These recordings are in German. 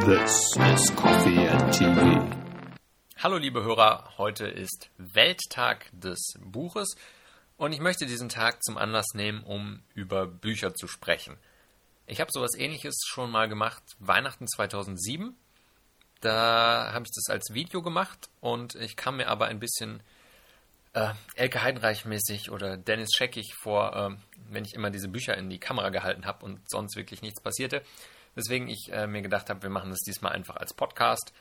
This is Coffee and TV. Hallo liebe Hörer, heute ist Welttag des Buches und ich möchte diesen Tag zum Anlass nehmen, um über Bücher zu sprechen. Ich habe sowas ähnliches schon mal gemacht, Weihnachten 2007. Da habe ich das als Video gemacht und ich kam mir aber ein bisschen äh, Elke Heidenreich mäßig oder Dennis Scheckig vor, äh, wenn ich immer diese Bücher in die Kamera gehalten habe und sonst wirklich nichts passierte. Deswegen ich äh, mir gedacht habe, wir machen das diesmal einfach als Podcast.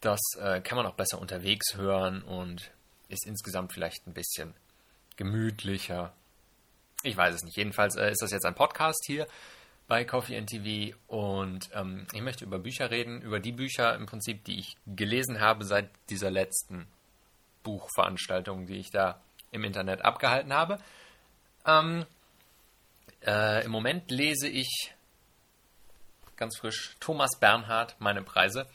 Das äh, kann man auch besser unterwegs hören und ist insgesamt vielleicht ein bisschen gemütlicher. Ich weiß es nicht. Jedenfalls äh, ist das jetzt ein Podcast hier bei Coffee TV und ähm, ich möchte über Bücher reden, über die Bücher im Prinzip, die ich gelesen habe seit dieser letzten Buchveranstaltung, die ich da im Internet abgehalten habe. Ähm, äh, Im Moment lese ich ganz frisch Thomas Bernhard, meine Preise.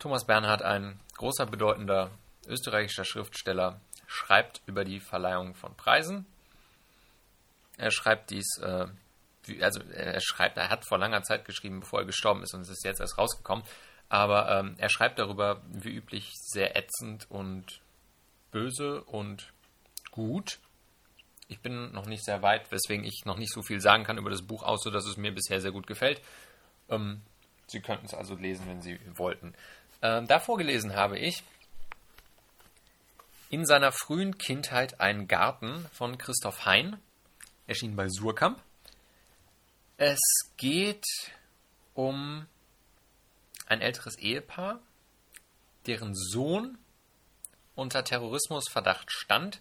Thomas Bernhard, ein großer, bedeutender österreichischer Schriftsteller, schreibt über die Verleihung von Preisen. Er schreibt dies, äh, also er schreibt, er hat vor langer Zeit geschrieben, bevor er gestorben ist und es ist jetzt erst rausgekommen. Aber ähm, er schreibt darüber, wie üblich, sehr ätzend und böse und gut. Ich bin noch nicht sehr weit, weswegen ich noch nicht so viel sagen kann über das Buch, außer dass es mir bisher sehr gut gefällt. Ähm, Sie könnten es also lesen, wenn Sie wollten. Ähm, davor gelesen habe ich in seiner frühen Kindheit ein Garten von Christoph Hein, erschien bei Surkamp. Es geht um ein älteres Ehepaar, deren Sohn unter Terrorismusverdacht stand,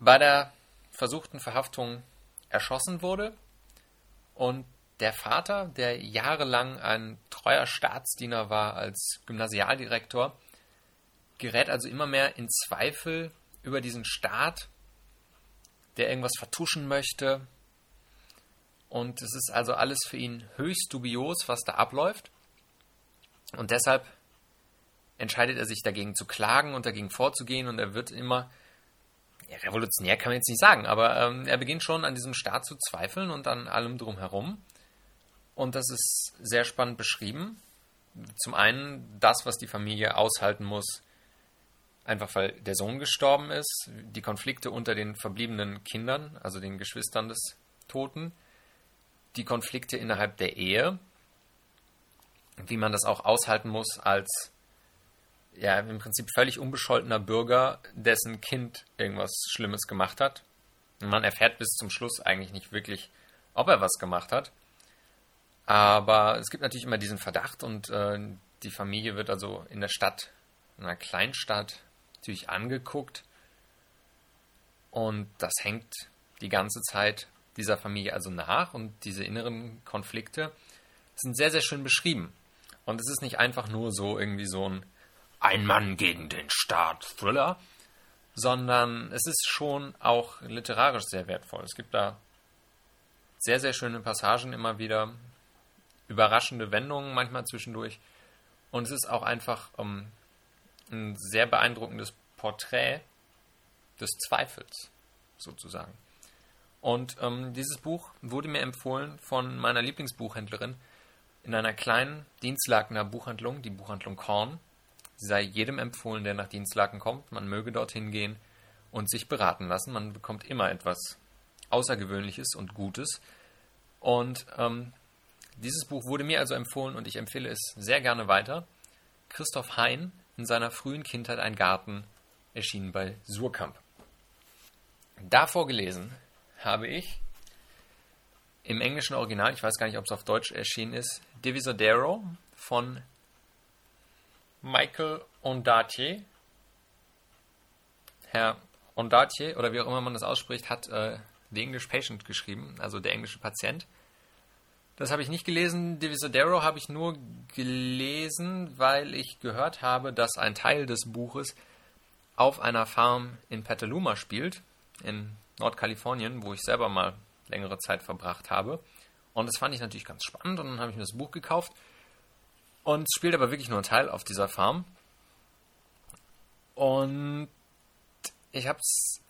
bei der versuchten Verhaftung erschossen wurde und der Vater, der jahrelang ein treuer Staatsdiener war als Gymnasialdirektor, gerät also immer mehr in Zweifel über diesen Staat, der irgendwas vertuschen möchte. Und es ist also alles für ihn höchst dubios, was da abläuft. Und deshalb entscheidet er sich dagegen zu klagen und dagegen vorzugehen und er wird immer, ja, revolutionär kann man jetzt nicht sagen, aber ähm, er beginnt schon an diesem Staat zu zweifeln und an allem drumherum. Und das ist sehr spannend beschrieben. Zum einen das, was die Familie aushalten muss, einfach weil der Sohn gestorben ist, die Konflikte unter den verbliebenen Kindern, also den Geschwistern des Toten, die Konflikte innerhalb der Ehe, wie man das auch aushalten muss als ja, im Prinzip völlig unbescholtener Bürger, dessen Kind irgendwas Schlimmes gemacht hat. Und man erfährt bis zum Schluss eigentlich nicht wirklich, ob er was gemacht hat. Aber es gibt natürlich immer diesen Verdacht und äh, die Familie wird also in der Stadt, in einer Kleinstadt, natürlich angeguckt. Und das hängt die ganze Zeit dieser Familie also nach und diese inneren Konflikte sind sehr, sehr schön beschrieben. Und es ist nicht einfach nur so irgendwie so ein ein Mann gegen den Staat Thriller, sondern es ist schon auch literarisch sehr wertvoll. Es gibt da sehr, sehr schöne Passagen immer wieder, überraschende Wendungen manchmal zwischendurch. Und es ist auch einfach ähm, ein sehr beeindruckendes Porträt des Zweifels, sozusagen. Und ähm, dieses Buch wurde mir empfohlen von meiner Lieblingsbuchhändlerin in einer kleinen Dienstlakener Buchhandlung, die Buchhandlung Korn. Sei jedem empfohlen, der nach Dienstlaken kommt. Man möge dorthin gehen und sich beraten lassen. Man bekommt immer etwas Außergewöhnliches und Gutes. Und ähm, dieses Buch wurde mir also empfohlen und ich empfehle es sehr gerne weiter. Christoph Hein in seiner frühen Kindheit ein Garten erschienen bei Surkamp. Davor gelesen habe ich im englischen Original, ich weiß gar nicht, ob es auf Deutsch erschienen ist, Divisadero von Michael Ondaatje. Herr Ondaatje, oder wie auch immer man das ausspricht, hat äh, The English Patient geschrieben, also der englische Patient. Das habe ich nicht gelesen. Divisadero habe ich nur gelesen, weil ich gehört habe, dass ein Teil des Buches auf einer Farm in Petaluma spielt, in Nordkalifornien, wo ich selber mal längere Zeit verbracht habe. Und das fand ich natürlich ganz spannend und dann habe ich mir das Buch gekauft und spielt aber wirklich nur ein Teil auf dieser Farm. Und ich habe es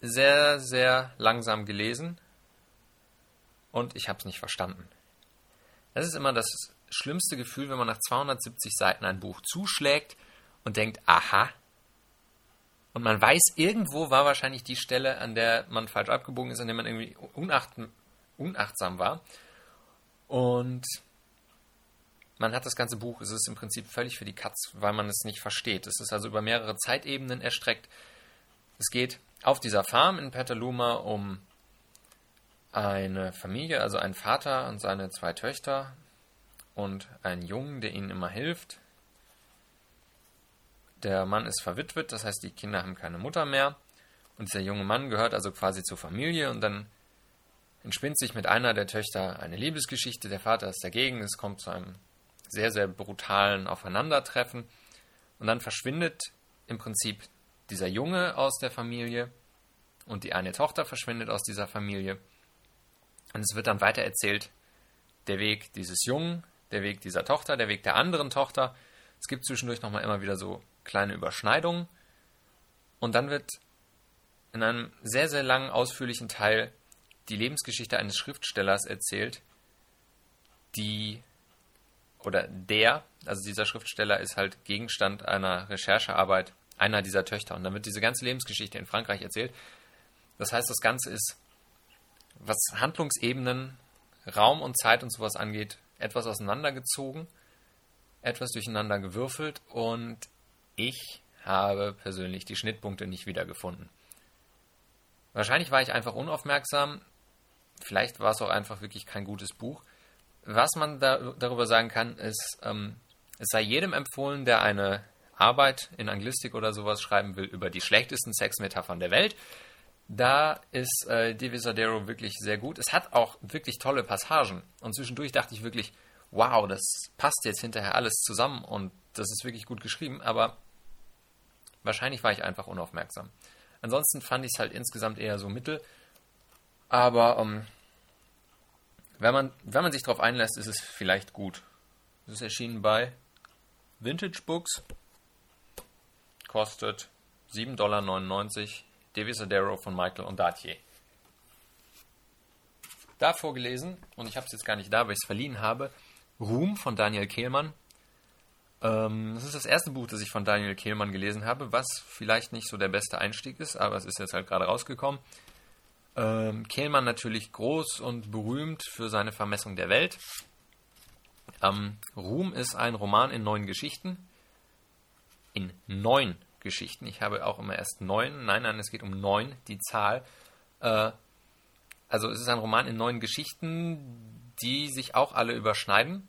sehr, sehr langsam gelesen und ich habe es nicht verstanden. Das ist immer das schlimmste Gefühl, wenn man nach 270 Seiten ein Buch zuschlägt und denkt, aha. Und man weiß, irgendwo war wahrscheinlich die Stelle, an der man falsch abgebogen ist, an der man irgendwie unacht, unachtsam war. Und man hat das ganze Buch, es ist im Prinzip völlig für die Katz, weil man es nicht versteht. Es ist also über mehrere Zeitebenen erstreckt. Es geht auf dieser Farm in Petaluma um eine Familie, also einen Vater und seine zwei Töchter und einen Jungen, der ihnen immer hilft. Der Mann ist verwitwet, das heißt, die Kinder haben keine Mutter mehr. Und dieser junge Mann gehört also quasi zur Familie und dann entspinnt sich mit einer der Töchter eine Liebesgeschichte. Der Vater ist dagegen, es kommt zu einem sehr, sehr brutalen Aufeinandertreffen. Und dann verschwindet im Prinzip dieser Junge aus der Familie und die eine Tochter verschwindet aus dieser Familie. Und es wird dann weiter erzählt, der Weg dieses Jungen, der Weg dieser Tochter, der Weg der anderen Tochter. Es gibt zwischendurch nochmal immer wieder so kleine Überschneidungen. Und dann wird in einem sehr, sehr langen, ausführlichen Teil die Lebensgeschichte eines Schriftstellers erzählt, die oder der, also dieser Schriftsteller ist halt Gegenstand einer Recherchearbeit einer dieser Töchter. Und dann wird diese ganze Lebensgeschichte in Frankreich erzählt. Das heißt, das Ganze ist, was Handlungsebenen, Raum und Zeit und sowas angeht, etwas auseinandergezogen, etwas durcheinander gewürfelt und ich habe persönlich die Schnittpunkte nicht wiedergefunden. Wahrscheinlich war ich einfach unaufmerksam, vielleicht war es auch einfach wirklich kein gutes Buch. Was man da, darüber sagen kann, ist, ähm, es sei jedem empfohlen, der eine Arbeit in Anglistik oder sowas schreiben will über die schlechtesten Sexmetaphern der Welt. Da ist äh, Divisadero wirklich sehr gut. Es hat auch wirklich tolle Passagen. Und zwischendurch dachte ich wirklich, wow, das passt jetzt hinterher alles zusammen und das ist wirklich gut geschrieben. Aber wahrscheinlich war ich einfach unaufmerksam. Ansonsten fand ich es halt insgesamt eher so mittel. Aber ähm, wenn, man, wenn man sich darauf einlässt, ist es vielleicht gut. Es ist erschienen bei Vintage Books kostet 7,99 Dollar Devisadero von Michael Ondatier. Da vorgelesen, und ich habe es jetzt gar nicht da, weil ich es verliehen habe, Ruhm von Daniel Kehlmann. Ähm, das ist das erste Buch, das ich von Daniel Kehlmann gelesen habe, was vielleicht nicht so der beste Einstieg ist, aber es ist jetzt halt gerade rausgekommen. Ähm, Kehlmann natürlich groß und berühmt für seine Vermessung der Welt. Ähm, Ruhm ist ein Roman in neun Geschichten. In neun Geschichten. Ich habe auch immer erst neun. Nein, nein, es geht um neun, die Zahl. Äh, also es ist ein Roman in neun Geschichten, die sich auch alle überschneiden,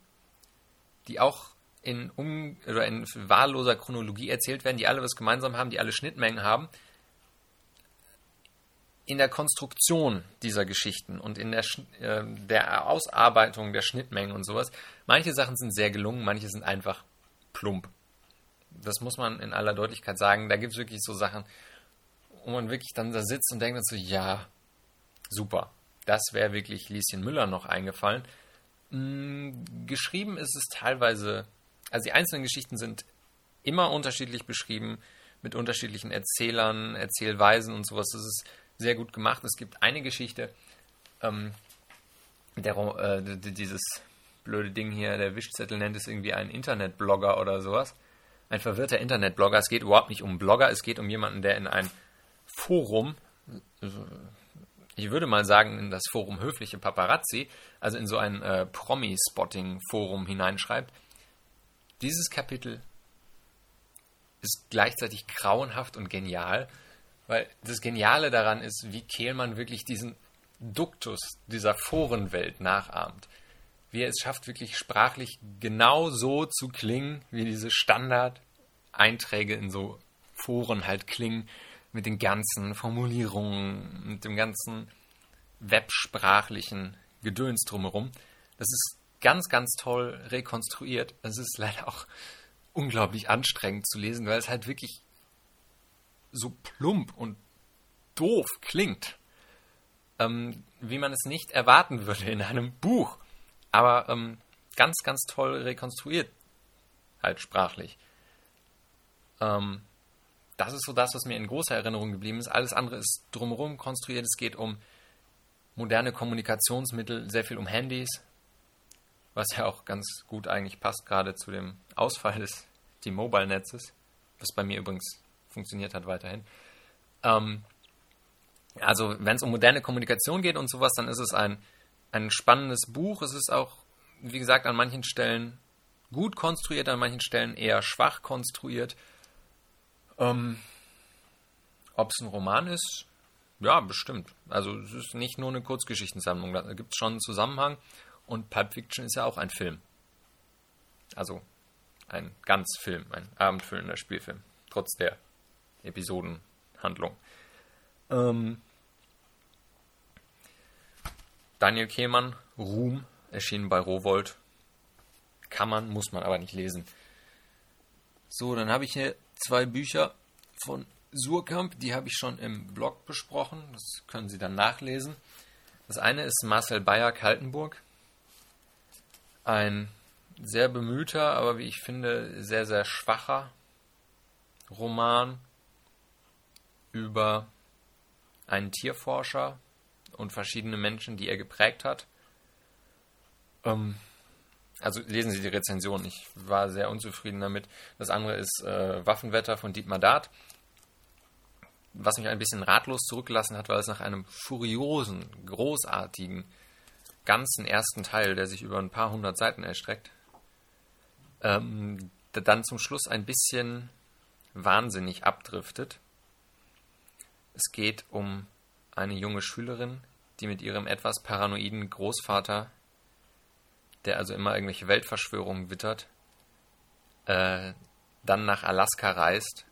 die auch in, um, in wahlloser Chronologie erzählt werden, die alle was gemeinsam haben, die alle Schnittmengen haben. In der Konstruktion dieser Geschichten und in der, äh, der Ausarbeitung der Schnittmengen und sowas, manche Sachen sind sehr gelungen, manche sind einfach plump das muss man in aller Deutlichkeit sagen. Da gibt es wirklich so Sachen, wo man wirklich dann da sitzt und denkt so, ja, super. Das wäre wirklich Lieschen Müller noch eingefallen. Hm, geschrieben ist es teilweise, also die einzelnen Geschichten sind immer unterschiedlich beschrieben, mit unterschiedlichen Erzählern, Erzählweisen und sowas. Das ist sehr gut gemacht. Es gibt eine Geschichte, ähm, der, äh, dieses blöde Ding hier, der Wischzettel nennt es irgendwie einen Internetblogger oder sowas ein verwirrter Internetblogger. Es geht überhaupt nicht um Blogger, es geht um jemanden, der in ein Forum, ich würde mal sagen, in das Forum höfliche Paparazzi, also in so ein äh, Promi-Spotting-Forum hineinschreibt. Dieses Kapitel ist gleichzeitig grauenhaft und genial, weil das Geniale daran ist, wie Kehlmann wirklich diesen Duktus dieser Forenwelt nachahmt wie er es schafft, wirklich sprachlich genau so zu klingen, wie diese Standard-Einträge in so Foren halt klingen, mit den ganzen Formulierungen, mit dem ganzen websprachlichen Gedöns drumherum. Das ist ganz, ganz toll rekonstruiert. Es ist leider auch unglaublich anstrengend zu lesen, weil es halt wirklich so plump und doof klingt, ähm, wie man es nicht erwarten würde in einem Buch. Aber ähm, ganz, ganz toll rekonstruiert, halt sprachlich. Ähm, das ist so das, was mir in großer Erinnerung geblieben ist. Alles andere ist drumherum konstruiert. Es geht um moderne Kommunikationsmittel, sehr viel um Handys, was ja auch ganz gut eigentlich passt, gerade zu dem Ausfall des T-Mobile-Netzes, was bei mir übrigens funktioniert hat weiterhin. Ähm, also wenn es um moderne Kommunikation geht und sowas, dann ist es ein, ein spannendes Buch. Es ist auch, wie gesagt, an manchen Stellen gut konstruiert, an manchen Stellen eher schwach konstruiert. Ähm, Ob es ein Roman ist, ja, bestimmt. Also es ist nicht nur eine Kurzgeschichtensammlung, da gibt es schon einen Zusammenhang. Und Pulp Fiction ist ja auch ein Film. Also ein Ganzfilm, ein abendfüllender Spielfilm, trotz der Episodenhandlung. Ähm, Daniel Kehlmann, Ruhm, erschienen bei Rowold. Kann man, muss man aber nicht lesen. So, dann habe ich hier zwei Bücher von Surkamp, die habe ich schon im Blog besprochen. Das können Sie dann nachlesen. Das eine ist Marcel Bayer-Kaltenburg. Ein sehr bemühter, aber wie ich finde, sehr, sehr schwacher Roman über einen Tierforscher und verschiedene Menschen, die er geprägt hat. Ähm, also lesen Sie die Rezension. Ich war sehr unzufrieden damit. Das andere ist äh, Waffenwetter von Dietmar Dart, was mich ein bisschen ratlos zurückgelassen hat, weil es nach einem furiosen, großartigen, ganzen ersten Teil, der sich über ein paar hundert Seiten erstreckt, ähm, dann zum Schluss ein bisschen wahnsinnig abdriftet. Es geht um eine junge Schülerin, die mit ihrem etwas paranoiden Großvater, der also immer irgendwelche Weltverschwörungen wittert, äh, dann nach Alaska reist,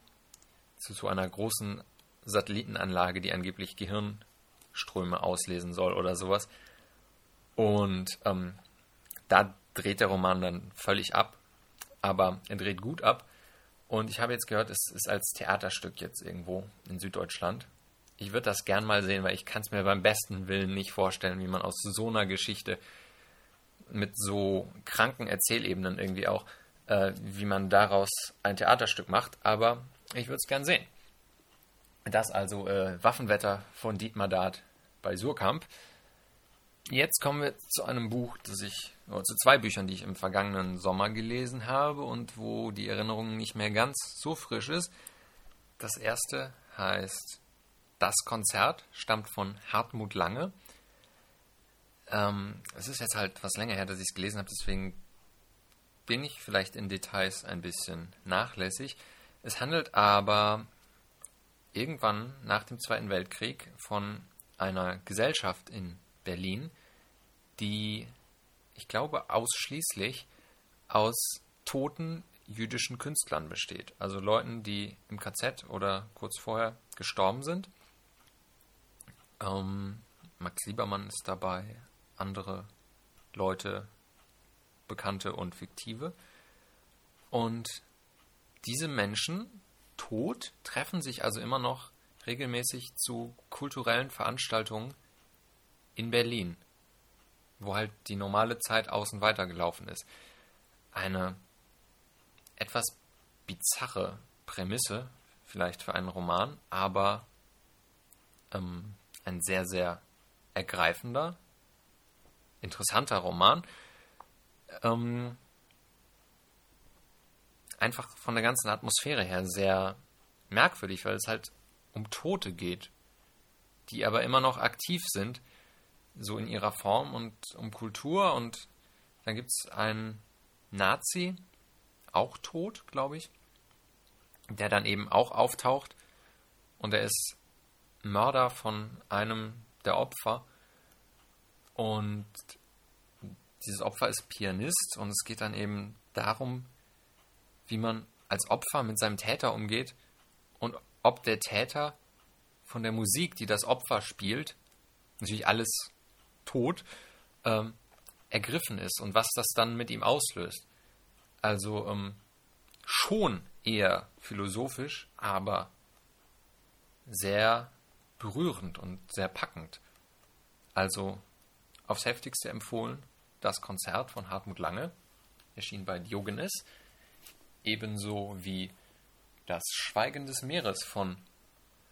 zu so einer großen Satellitenanlage, die angeblich Gehirnströme auslesen soll oder sowas. Und ähm, da dreht der Roman dann völlig ab, aber er dreht gut ab. Und ich habe jetzt gehört, es ist als Theaterstück jetzt irgendwo in Süddeutschland ich würde das gern mal sehen, weil ich kann es mir beim besten Willen nicht vorstellen, wie man aus so einer Geschichte mit so kranken Erzählebenen irgendwie auch, äh, wie man daraus ein Theaterstück macht. Aber ich würde es gern sehen. Das also äh, Waffenwetter von Dietmar Dart bei Surkamp. Jetzt kommen wir zu einem Buch, das ich, oder zu zwei Büchern, die ich im vergangenen Sommer gelesen habe und wo die Erinnerung nicht mehr ganz so frisch ist. Das erste heißt das Konzert stammt von Hartmut Lange. Ähm, es ist jetzt halt was länger her, dass ich es gelesen habe, deswegen bin ich vielleicht in Details ein bisschen nachlässig. Es handelt aber irgendwann nach dem Zweiten Weltkrieg von einer Gesellschaft in Berlin, die, ich glaube, ausschließlich aus toten jüdischen Künstlern besteht. Also Leuten, die im KZ oder kurz vorher gestorben sind ähm, Max Liebermann ist dabei, andere Leute, bekannte und fiktive. Und diese Menschen, tot, treffen sich also immer noch regelmäßig zu kulturellen Veranstaltungen in Berlin, wo halt die normale Zeit außen weitergelaufen ist. Eine etwas bizarre Prämisse, vielleicht für einen Roman, aber ähm, ein sehr, sehr ergreifender, interessanter Roman. Ähm, einfach von der ganzen Atmosphäre her sehr merkwürdig, weil es halt um Tote geht, die aber immer noch aktiv sind, so in ihrer Form und um Kultur. Und dann gibt es einen Nazi, auch tot, glaube ich, der dann eben auch auftaucht und er ist Mörder von einem der Opfer. Und dieses Opfer ist Pianist und es geht dann eben darum, wie man als Opfer mit seinem Täter umgeht und ob der Täter von der Musik, die das Opfer spielt, natürlich alles tot, ähm, ergriffen ist und was das dann mit ihm auslöst. Also ähm, schon eher philosophisch, aber sehr berührend und sehr packend. Also aufs heftigste empfohlen das Konzert von Hartmut Lange, erschien bei Diogenes, ebenso wie Das Schweigen des Meeres von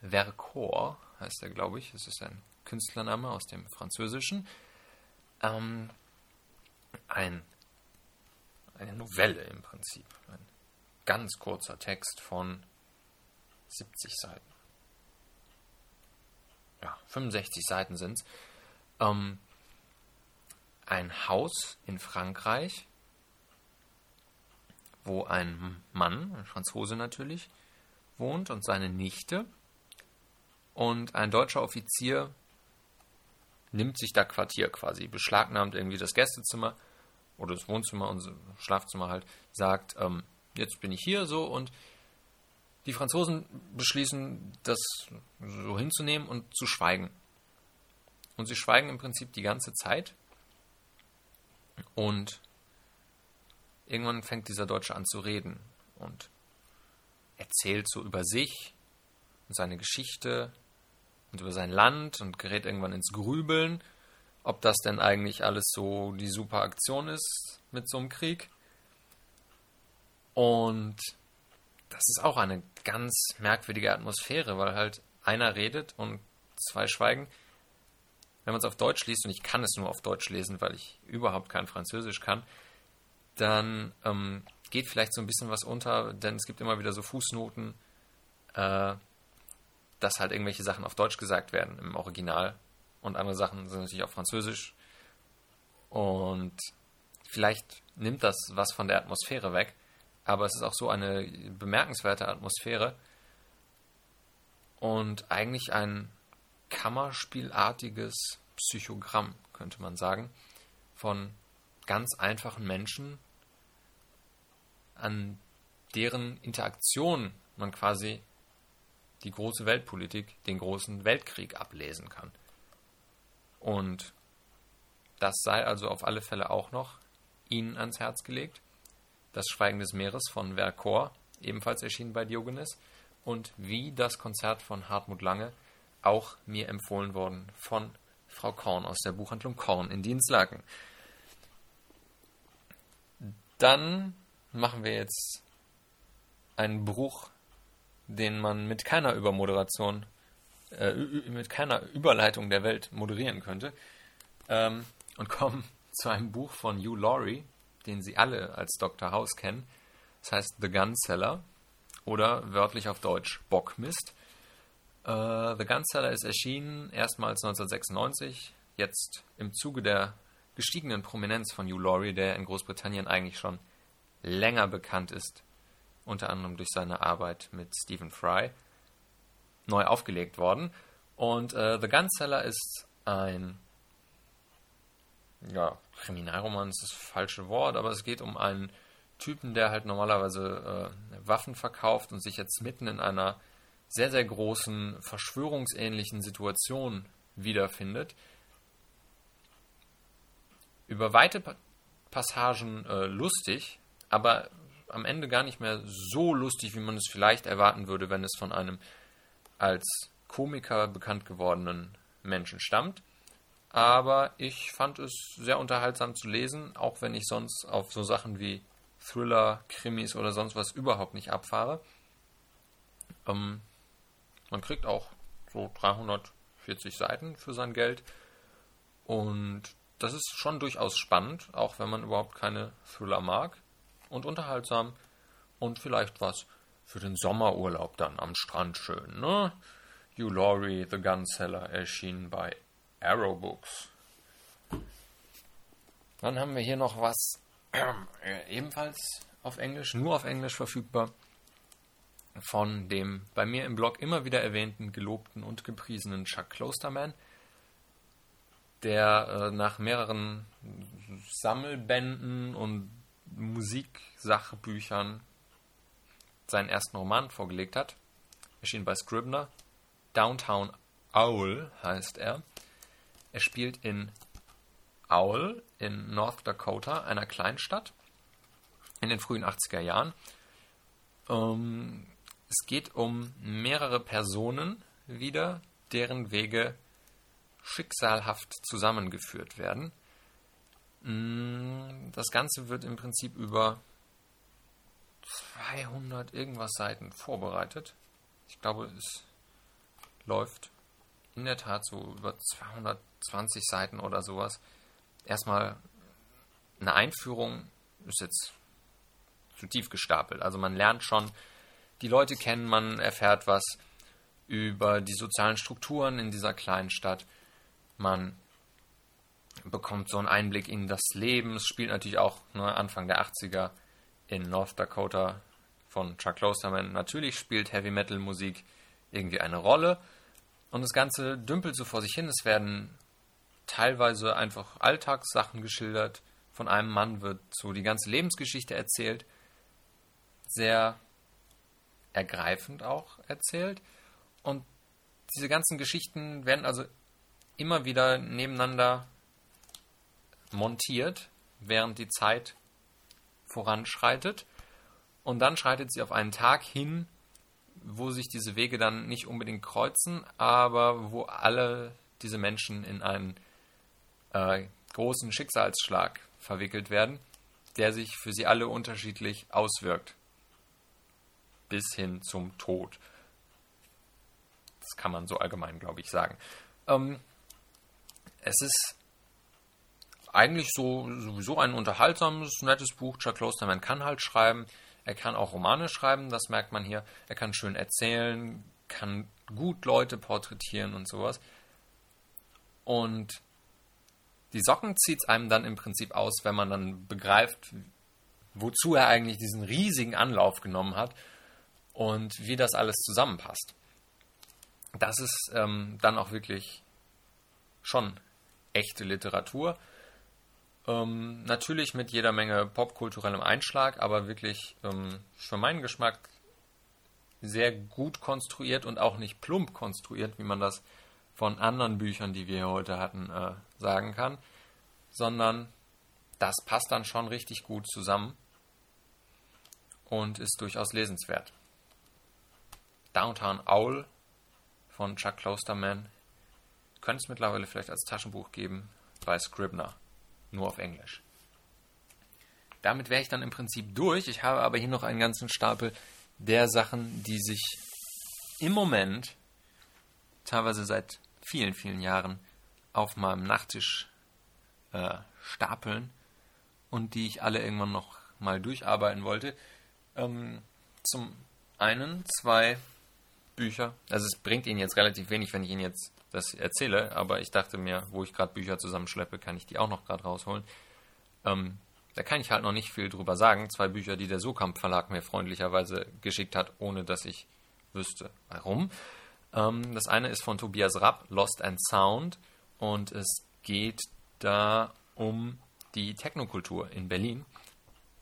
Vercors heißt er, glaube ich. Es ist ein Künstlername aus dem Französischen. Ähm, ein, eine Novelle im Prinzip. Ein ganz kurzer Text von 70 Seiten. Ja, 65 Seiten sind es. Ähm, ein Haus in Frankreich, wo ein Mann, ein Franzose natürlich, wohnt und seine Nichte. Und ein deutscher Offizier nimmt sich da Quartier quasi, beschlagnahmt irgendwie das Gästezimmer oder das Wohnzimmer und Schlafzimmer halt, sagt, ähm, jetzt bin ich hier so und die Franzosen beschließen, das so hinzunehmen und zu schweigen. Und sie schweigen im Prinzip die ganze Zeit. Und irgendwann fängt dieser Deutsche an zu reden und erzählt so über sich und seine Geschichte und über sein Land und gerät irgendwann ins Grübeln, ob das denn eigentlich alles so die super Aktion ist mit so einem Krieg. Und das ist auch eine ganz merkwürdige Atmosphäre, weil halt einer redet und zwei schweigen. Wenn man es auf Deutsch liest, und ich kann es nur auf Deutsch lesen, weil ich überhaupt kein Französisch kann, dann ähm, geht vielleicht so ein bisschen was unter, denn es gibt immer wieder so Fußnoten, äh, dass halt irgendwelche Sachen auf Deutsch gesagt werden im Original und andere Sachen sind natürlich auf Französisch. Und vielleicht nimmt das was von der Atmosphäre weg aber es ist auch so eine bemerkenswerte Atmosphäre und eigentlich ein Kammerspielartiges Psychogramm, könnte man sagen, von ganz einfachen Menschen, an deren Interaktion man quasi die große Weltpolitik, den großen Weltkrieg ablesen kann. Und das sei also auf alle Fälle auch noch Ihnen ans Herz gelegt. Das Schweigen des Meeres von Vercors, ebenfalls erschienen bei Diogenes, und wie das Konzert von Hartmut Lange, auch mir empfohlen worden von Frau Korn aus der Buchhandlung Korn in Dienstlaken. Dann machen wir jetzt einen Bruch, den man mit keiner Übermoderation, äh, mit keiner Überleitung der Welt moderieren könnte, ähm, und kommen zu einem Buch von Hugh Laurie, den Sie alle als Dr. House kennen. Das heißt The Gun Seller oder wörtlich auf Deutsch Bockmist. Uh, The Gun Seller ist erschienen erstmals 1996, jetzt im Zuge der gestiegenen Prominenz von Hugh Laurie, der in Großbritannien eigentlich schon länger bekannt ist, unter anderem durch seine Arbeit mit Stephen Fry, neu aufgelegt worden. Und uh, The Gun Seller ist ein ja, Kriminalroman ist das falsche Wort, aber es geht um einen Typen, der halt normalerweise äh, Waffen verkauft und sich jetzt mitten in einer sehr, sehr großen, verschwörungsähnlichen Situation wiederfindet. Über weite pa Passagen äh, lustig, aber am Ende gar nicht mehr so lustig, wie man es vielleicht erwarten würde, wenn es von einem als Komiker bekannt gewordenen Menschen stammt aber ich fand es sehr unterhaltsam zu lesen, auch wenn ich sonst auf so Sachen wie Thriller, Krimis oder sonst was überhaupt nicht abfahre. Ähm, man kriegt auch so 340 Seiten für sein Geld und das ist schon durchaus spannend, auch wenn man überhaupt keine Thriller mag und unterhaltsam und vielleicht was für den Sommerurlaub dann am Strand schön, ne? Hugh Laurie, The Gunseller, erschien bei Arrow Books. Dann haben wir hier noch was äh, ebenfalls auf Englisch, nur auf Englisch verfügbar, von dem bei mir im Blog immer wieder erwähnten, gelobten und gepriesenen Chuck Klosterman, der äh, nach mehreren Sammelbänden und Musiksachbüchern seinen ersten Roman vorgelegt hat. Erschien bei Scribner. Downtown Owl heißt er. Er spielt in Owl in North Dakota, einer Kleinstadt, in den frühen 80er Jahren. Ähm, es geht um mehrere Personen wieder, deren Wege schicksalhaft zusammengeführt werden. Mm, das Ganze wird im Prinzip über 200 irgendwas Seiten vorbereitet. Ich glaube, es läuft in der Tat so über 220 Seiten oder sowas. Erstmal eine Einführung ist jetzt zu tief gestapelt. Also man lernt schon die Leute kennen, man erfährt was über die sozialen Strukturen in dieser kleinen Stadt. Man bekommt so einen Einblick in das Leben. Es spielt natürlich auch ne, Anfang der 80er in North Dakota von Chuck Klosterman. Natürlich spielt Heavy Metal Musik irgendwie eine Rolle. Und das Ganze dümpelt so vor sich hin. Es werden teilweise einfach Alltagssachen geschildert. Von einem Mann wird so die ganze Lebensgeschichte erzählt. Sehr ergreifend auch erzählt. Und diese ganzen Geschichten werden also immer wieder nebeneinander montiert, während die Zeit voranschreitet. Und dann schreitet sie auf einen Tag hin, wo sich diese Wege dann nicht unbedingt kreuzen, aber wo alle diese Menschen in einen äh, großen Schicksalsschlag verwickelt werden, der sich für sie alle unterschiedlich auswirkt. Bis hin zum Tod. Das kann man so allgemein, glaube ich, sagen. Ähm, es ist eigentlich so sowieso ein unterhaltsames, nettes Buch. Chuck Klosterman kann halt schreiben. Er kann auch Romane schreiben, das merkt man hier. Er kann schön erzählen, kann gut Leute porträtieren und sowas. Und die Socken zieht es einem dann im Prinzip aus, wenn man dann begreift, wozu er eigentlich diesen riesigen Anlauf genommen hat und wie das alles zusammenpasst. Das ist ähm, dann auch wirklich schon echte Literatur. Ähm, natürlich mit jeder Menge popkulturellem Einschlag, aber wirklich ähm, für meinen Geschmack sehr gut konstruiert und auch nicht plump konstruiert, wie man das von anderen Büchern, die wir heute hatten, äh, sagen kann, sondern das passt dann schon richtig gut zusammen und ist durchaus lesenswert. Downtown Owl von Chuck Klosterman könnte es mittlerweile vielleicht als Taschenbuch geben bei Scribner nur auf Englisch. Damit wäre ich dann im Prinzip durch. Ich habe aber hier noch einen ganzen Stapel der Sachen, die sich im Moment, teilweise seit vielen, vielen Jahren, auf meinem Nachttisch äh, stapeln und die ich alle irgendwann noch mal durcharbeiten wollte. Ähm, zum einen zwei Bücher. Also es bringt Ihnen jetzt relativ wenig, wenn ich Ihnen jetzt das erzähle, aber ich dachte mir, wo ich gerade Bücher zusammenschleppe, kann ich die auch noch gerade rausholen. Ähm, da kann ich halt noch nicht viel drüber sagen. Zwei Bücher, die der Sokamp Verlag mir freundlicherweise geschickt hat, ohne dass ich wüsste, warum. Ähm, das eine ist von Tobias Rapp, Lost and Sound, und es geht da um die Technokultur in Berlin.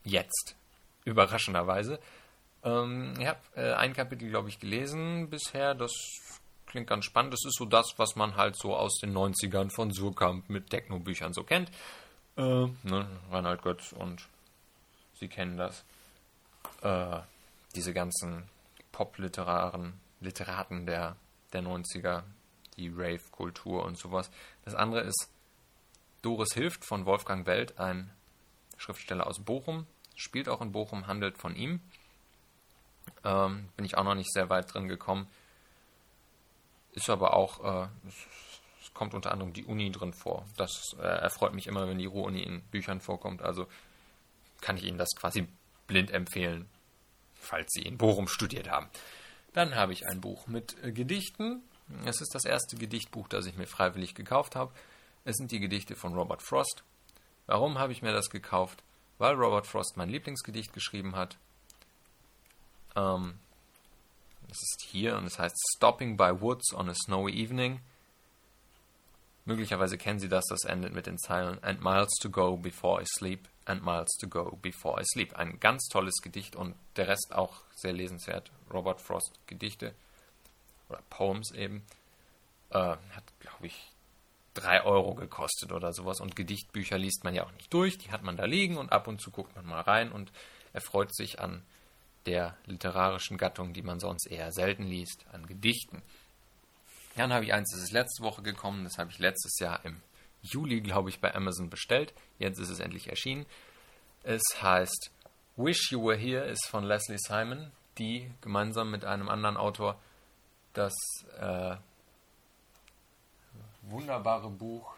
Jetzt, überraschenderweise. Ähm, ich habe äh, ein Kapitel, glaube ich, gelesen bisher. Das klingt ganz spannend. Das ist so das, was man halt so aus den 90ern von Surkamp mit Techno-Büchern so kennt. Äh, ne, Reinhard Götz und Sie kennen das. Äh, diese ganzen Pop-Literaren, Literaten der, der 90er, die Rave-Kultur und sowas. Das andere ist Doris Hilft von Wolfgang Welt, ein Schriftsteller aus Bochum, spielt auch in Bochum, handelt von ihm. Ähm, bin ich auch noch nicht sehr weit drin gekommen. Ist aber auch, äh, es kommt unter anderem die Uni drin vor. Das äh, erfreut mich immer, wenn die Ruhr-Uni in Büchern vorkommt. Also kann ich Ihnen das quasi blind empfehlen, falls Sie in Bochum studiert haben. Dann habe ich ein Buch mit äh, Gedichten. Es ist das erste Gedichtbuch, das ich mir freiwillig gekauft habe. Es sind die Gedichte von Robert Frost. Warum habe ich mir das gekauft? Weil Robert Frost mein Lieblingsgedicht geschrieben hat. Ähm, es ist hier und es heißt Stopping by Woods on a Snowy Evening. Möglicherweise kennen Sie das, das endet mit den Zeilen And miles to go before I sleep, and miles to go before I sleep. Ein ganz tolles Gedicht und der Rest auch sehr lesenswert. Robert Frost Gedichte oder Poems eben. Äh, hat, glaube ich, drei Euro gekostet oder sowas. Und Gedichtbücher liest man ja auch nicht durch, die hat man da liegen und ab und zu guckt man mal rein und erfreut sich an der literarischen Gattung, die man sonst eher selten liest, an Gedichten. Dann habe ich eins, das ist letzte Woche gekommen, das habe ich letztes Jahr im Juli, glaube ich, bei Amazon bestellt. Jetzt ist es endlich erschienen. Es heißt Wish You Were Here ist von Leslie Simon, die gemeinsam mit einem anderen Autor das äh, wunderbare Buch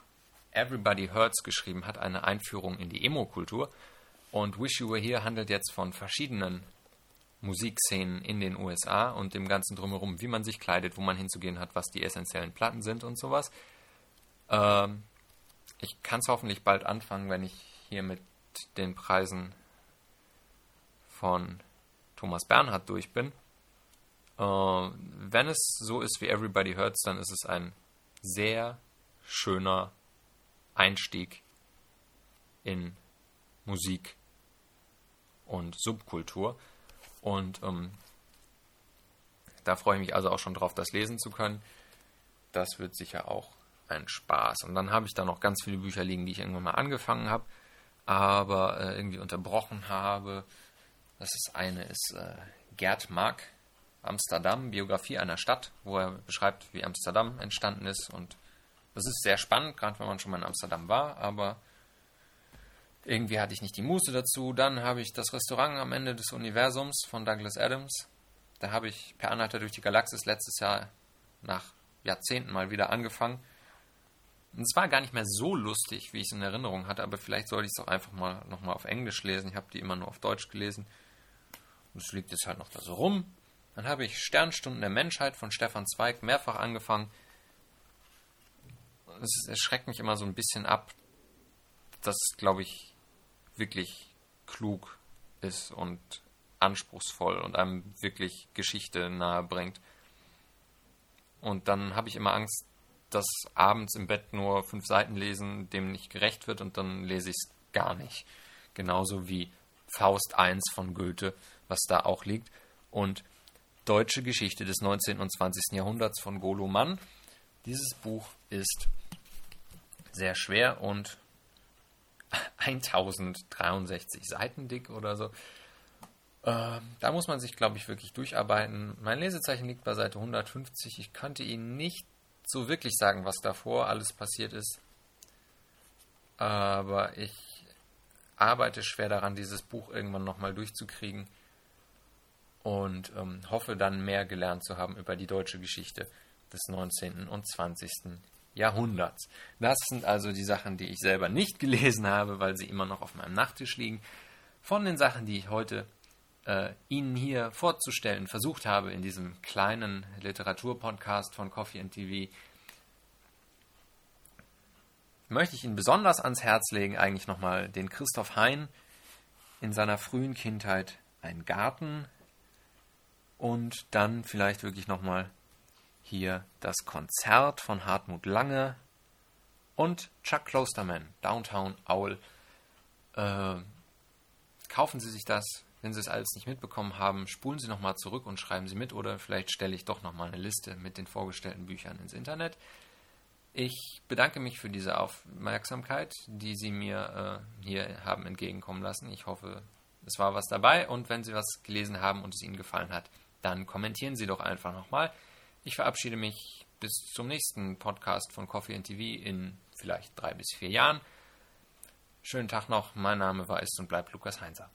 Everybody Hurts geschrieben hat, eine Einführung in die Emo-Kultur. Und Wish You Were Here handelt jetzt von verschiedenen Musikszenen in den USA und dem ganzen drumherum, wie man sich kleidet, wo man hinzugehen hat, was die essentiellen Platten sind und sowas. Ähm, ich kann es hoffentlich bald anfangen, wenn ich hier mit den Preisen von Thomas Bernhard durch bin. Äh, wenn es so ist wie Everybody Hurts, dann ist es ein sehr schöner Einstieg in Musik und Subkultur. Und ähm, da freue ich mich also auch schon drauf, das lesen zu können. Das wird sicher auch ein Spaß. Und dann habe ich da noch ganz viele Bücher liegen, die ich irgendwann mal angefangen habe, aber äh, irgendwie unterbrochen habe. Das ist eine ist äh, Gerd Mark, Amsterdam, Biografie einer Stadt, wo er beschreibt, wie Amsterdam entstanden ist. Und das ist sehr spannend, gerade wenn man schon mal in Amsterdam war, aber irgendwie hatte ich nicht die Muße dazu. Dann habe ich das Restaurant am Ende des Universums von Douglas Adams. Da habe ich per Anhalter durch die Galaxis letztes Jahr nach Jahrzehnten mal wieder angefangen. Und es war gar nicht mehr so lustig, wie ich es in Erinnerung hatte, aber vielleicht sollte ich es auch einfach mal nochmal auf Englisch lesen. Ich habe die immer nur auf Deutsch gelesen. Und es liegt jetzt halt noch da so rum. Dann habe ich Sternstunden der Menschheit von Stefan Zweig mehrfach angefangen. Es erschreckt mich immer so ein bisschen ab, dass, glaube ich, wirklich klug ist und anspruchsvoll und einem wirklich Geschichte nahe bringt. Und dann habe ich immer Angst, dass abends im Bett nur fünf Seiten lesen dem nicht gerecht wird und dann lese ich es gar nicht. Genauso wie Faust I von Goethe, was da auch liegt. Und Deutsche Geschichte des 19. und 20. Jahrhunderts von Golo Mann. Dieses Buch ist sehr schwer und 1063 Seiten dick oder so. Äh, da muss man sich, glaube ich, wirklich durcharbeiten. Mein Lesezeichen liegt bei Seite 150. Ich könnte Ihnen nicht so wirklich sagen, was davor alles passiert ist. Aber ich arbeite schwer daran, dieses Buch irgendwann nochmal durchzukriegen und ähm, hoffe dann mehr gelernt zu haben über die deutsche Geschichte des 19. und 20. Jahrhunderts. Das sind also die Sachen, die ich selber nicht gelesen habe, weil sie immer noch auf meinem Nachttisch liegen. Von den Sachen, die ich heute äh, Ihnen hier vorzustellen versucht habe in diesem kleinen Literaturpodcast von Coffee and TV, möchte ich Ihnen besonders ans Herz legen, eigentlich nochmal den Christoph Hein in seiner frühen Kindheit ein Garten und dann vielleicht wirklich nochmal hier das Konzert von Hartmut Lange und Chuck Klosterman, Downtown Owl. Äh, kaufen Sie sich das, wenn Sie es alles nicht mitbekommen haben, spulen Sie nochmal zurück und schreiben Sie mit oder vielleicht stelle ich doch nochmal eine Liste mit den vorgestellten Büchern ins Internet. Ich bedanke mich für diese Aufmerksamkeit, die Sie mir äh, hier haben entgegenkommen lassen. Ich hoffe, es war was dabei und wenn Sie was gelesen haben und es Ihnen gefallen hat, dann kommentieren Sie doch einfach nochmal. Ich verabschiede mich bis zum nächsten Podcast von Coffee and TV in vielleicht drei bis vier Jahren. Schönen Tag noch. Mein Name war ist und bleibt Lukas Heinzer.